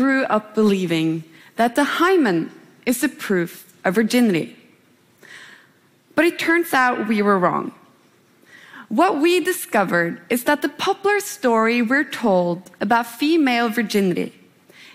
grew up believing that the hymen is the proof of virginity. But it turns out we were wrong. What we discovered is that the popular story we're told about female virginity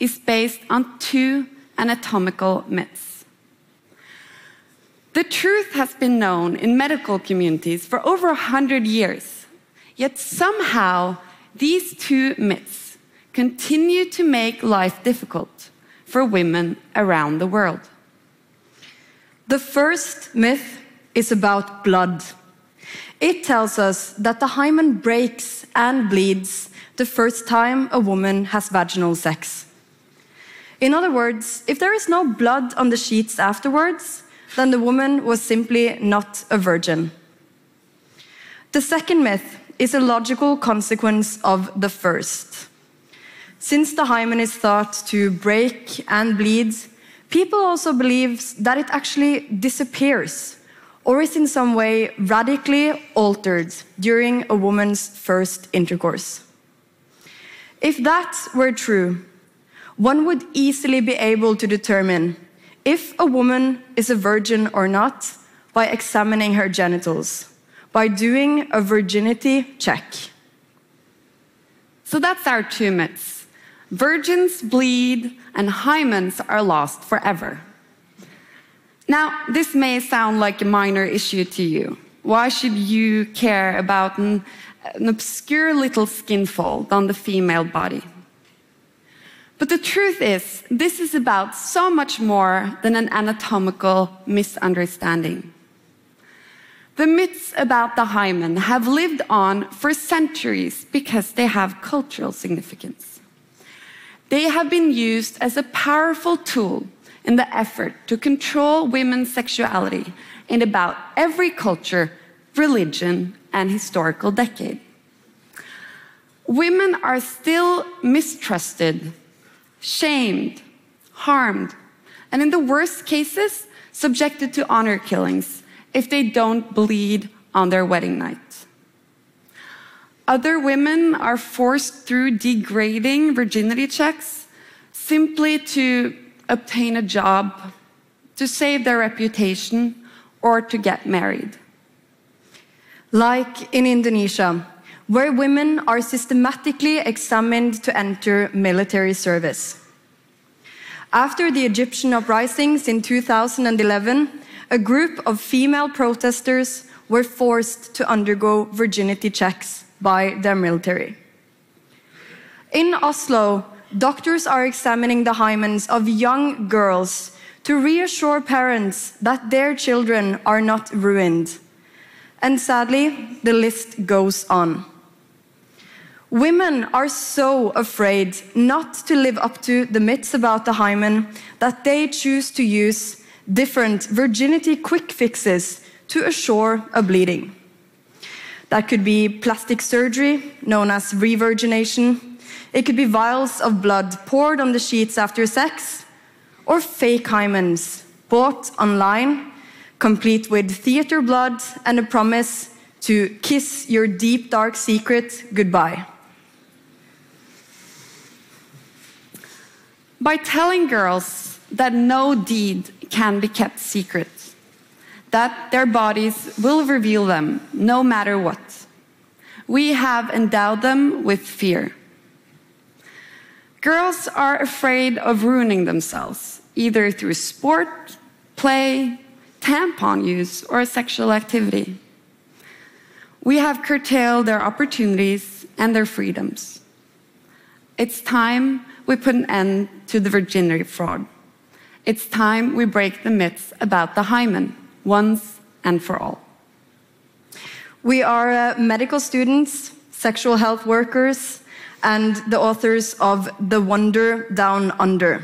is based on two anatomical myths. The truth has been known in medical communities for over 100 years, yet somehow these two myths continue to make life difficult for women around the world. The first myth is about blood. It tells us that the hymen breaks and bleeds the first time a woman has vaginal sex. In other words, if there is no blood on the sheets afterwards, then the woman was simply not a virgin. The second myth is a logical consequence of the first. Since the hymen is thought to break and bleed, people also believe that it actually disappears or is in some way radically altered during a woman's first intercourse. If that were true, one would easily be able to determine if a woman is a virgin or not by examining her genitals, by doing a virginity check. So that's our two myths. Virgins bleed and hymens are lost forever. Now, this may sound like a minor issue to you. Why should you care about an, an obscure little skin fold on the female body? But the truth is, this is about so much more than an anatomical misunderstanding. The myths about the hymen have lived on for centuries because they have cultural significance. They have been used as a powerful tool in the effort to control women's sexuality in about every culture, religion, and historical decade. Women are still mistrusted, shamed, harmed, and in the worst cases, subjected to honor killings if they don't bleed on their wedding night. Other women are forced through degrading virginity checks simply to obtain a job, to save their reputation, or to get married. Like in Indonesia, where women are systematically examined to enter military service. After the Egyptian uprisings in 2011, a group of female protesters were forced to undergo virginity checks by their military. In Oslo, doctors are examining the hymens of young girls to reassure parents that their children are not ruined. And sadly, the list goes on. Women are so afraid not to live up to the myths about the hymen that they choose to use different virginity quick fixes to assure a bleeding. That could be plastic surgery, known as revirgination, it could be vials of blood poured on the sheets after sex, or fake hymens bought online, complete with theater blood and a promise to kiss your deep, dark secret goodbye. By telling girls that no deed can be kept secret, that their bodies will reveal them no matter what, we have endowed them with fear. Girls are afraid of ruining themselves, either through sport, play, tampon use, or sexual activity. We have curtailed their opportunities and their freedoms. It's time we put an end to the virginity fraud. It's time we break the myths about the hymen once and for all. We are uh, medical students, sexual health workers, and the authors of The Wonder Down Under.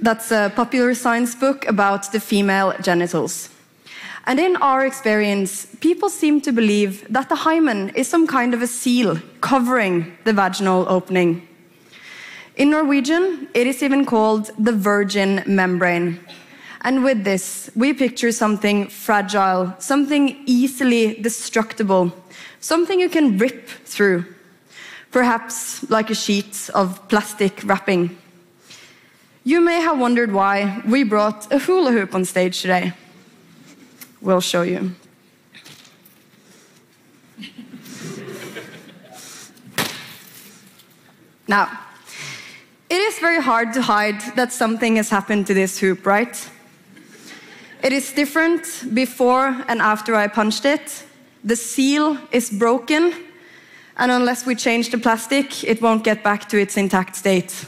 That's a popular science book about the female genitals. And in our experience, people seem to believe that the hymen is some kind of a seal covering the vaginal opening. In Norwegian, it is even called the virgin membrane. And with this, we picture something fragile, something easily destructible, something you can rip through. perhaps like a sheet of plastic wrapping. You may have wondered why we brought a hula hoop on stage today. We'll show you. now, it is very hard to hide that something has happened to this hoop, right? It is different before and after I punched it. The seal is broken, and unless we change the plastic, it won't get back to its intact state.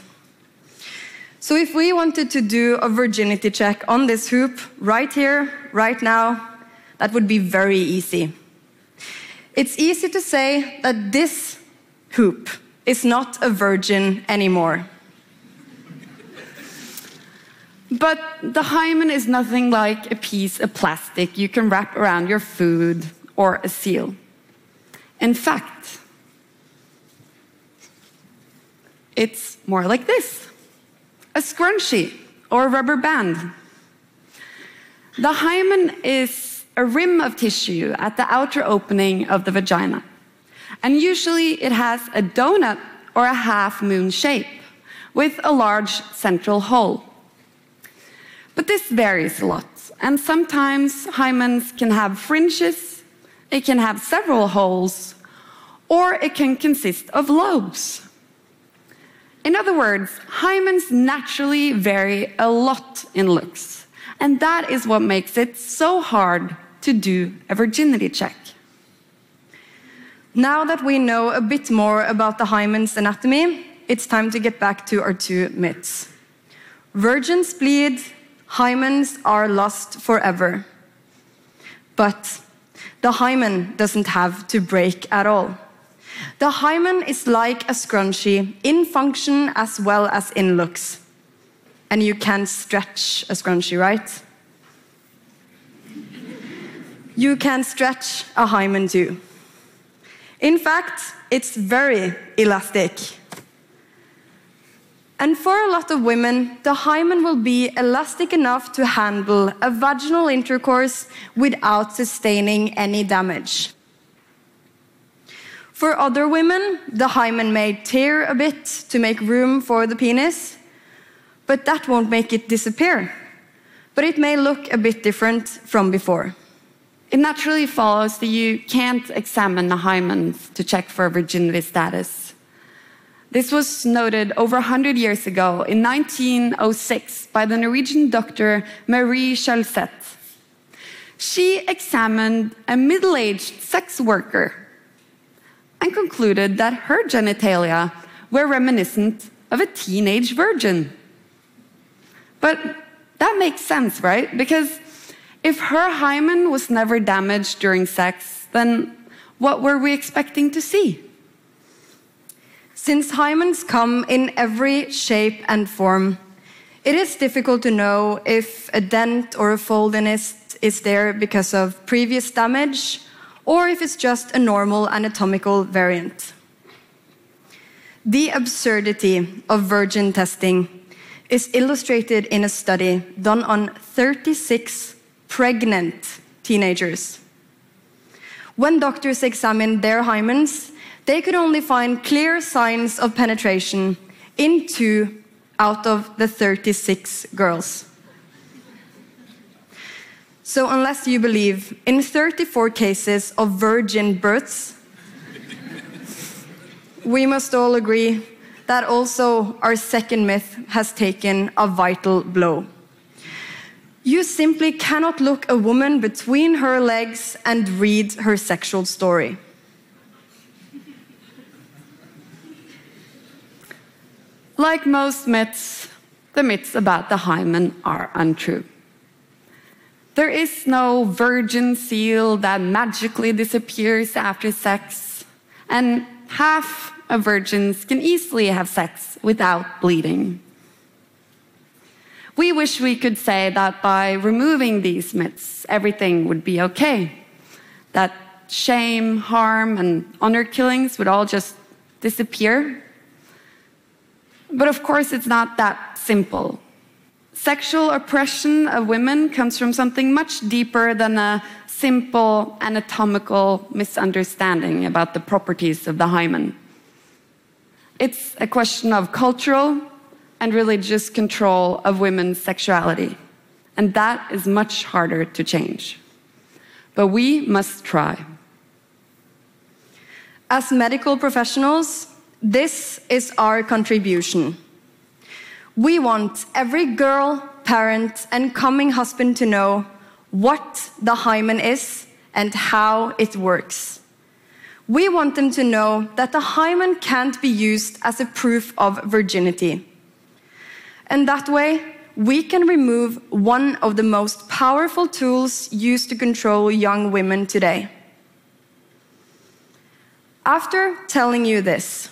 So if we wanted to do a virginity check on this hoop right here, right now, that would be very easy. It's easy to say that this hoop is not a virgin anymore. But the hymen is nothing like a piece of plastic you can wrap around your food or a seal. In fact, it's more like this a scrunchie or a rubber band. The hymen is a rim of tissue at the outer opening of the vagina. And usually it has a donut or a half moon shape with a large central hole. But this varies a lot, and sometimes hymens can have fringes, it can have several holes, or it can consist of lobes. In other words, hymens naturally vary a lot in looks, and that is what makes it so hard to do a virginity check. Now that we know a bit more about the hymen's anatomy, it's time to get back to our two myths. Virgins bleed, hymens are lost forever. But the hymen doesn't have to break at all. The hymen is like a scrunchie in function as well as in looks. And you can stretch a scrunchie, right? You can stretch a hymen too. In fact, it's very elastic. And for a lot of women, the hymen will be elastic enough to handle a vaginal intercourse without sustaining any damage. For other women, the hymen may tear a bit to make room for the penis, but that won't make it disappear. But it may look a bit different from before. It naturally follows that you can't examine the hymen to check for virginity status. This was noted over 100 years ago in 1906 by the Norwegian doctor Marie Kjølseth. She examined a middle aged sex worker and concluded that her genitalia were reminiscent of a teenage virgin. But that makes sense, right? Because if her hymen was never damaged during sex, then what were we expecting to see? Since hymens come in every shape and form, it is difficult to know if a dent or a foldiness is there because of previous damage or if it's just a normal anatomical variant. The absurdity of virgin testing is illustrated in a study done on 36 pregnant teenagers. When doctors examined their hymens, they could only find clear signs of penetration in two out of the 36 girls. So, unless you believe in 34 cases of virgin births, we must all agree that also our second myth has taken a vital blow. You simply cannot look a woman between her legs and read her sexual story. Like most myths, the myths about the hymen are untrue. There is no virgin seal that magically disappears after sex, and half of virgins can easily have sex without bleeding. We wish we could say that by removing these myths, everything would be okay. That shame, harm, and honor killings would all just disappear. But of course, it's not that simple. Sexual oppression of women comes from something much deeper than a simple anatomical misunderstanding about the properties of the hymen. It's a question of cultural and religious control of women's sexuality. And that is much harder to change. But we must try. As medical professionals, this is our contribution. We want every girl, parent, and coming husband to know what the hymen is and how it works. We want them to know that the hymen can't be used as a proof of virginity. And that way, we can remove one of the most powerful tools used to control young women today. After telling you this,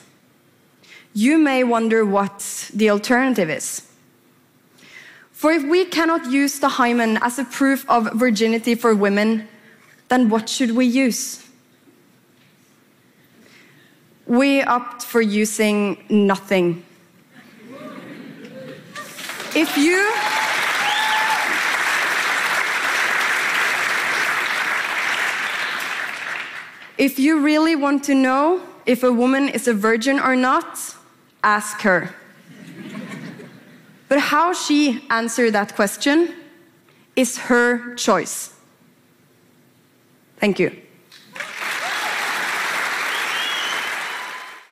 you may wonder what the alternative is. For if we cannot use the hymen as a proof of virginity for women, then what should we use? We opt for using nothing. If you If you really want to know if a woman is a virgin or not, ask her. but how she answered that question is her choice. Thank you.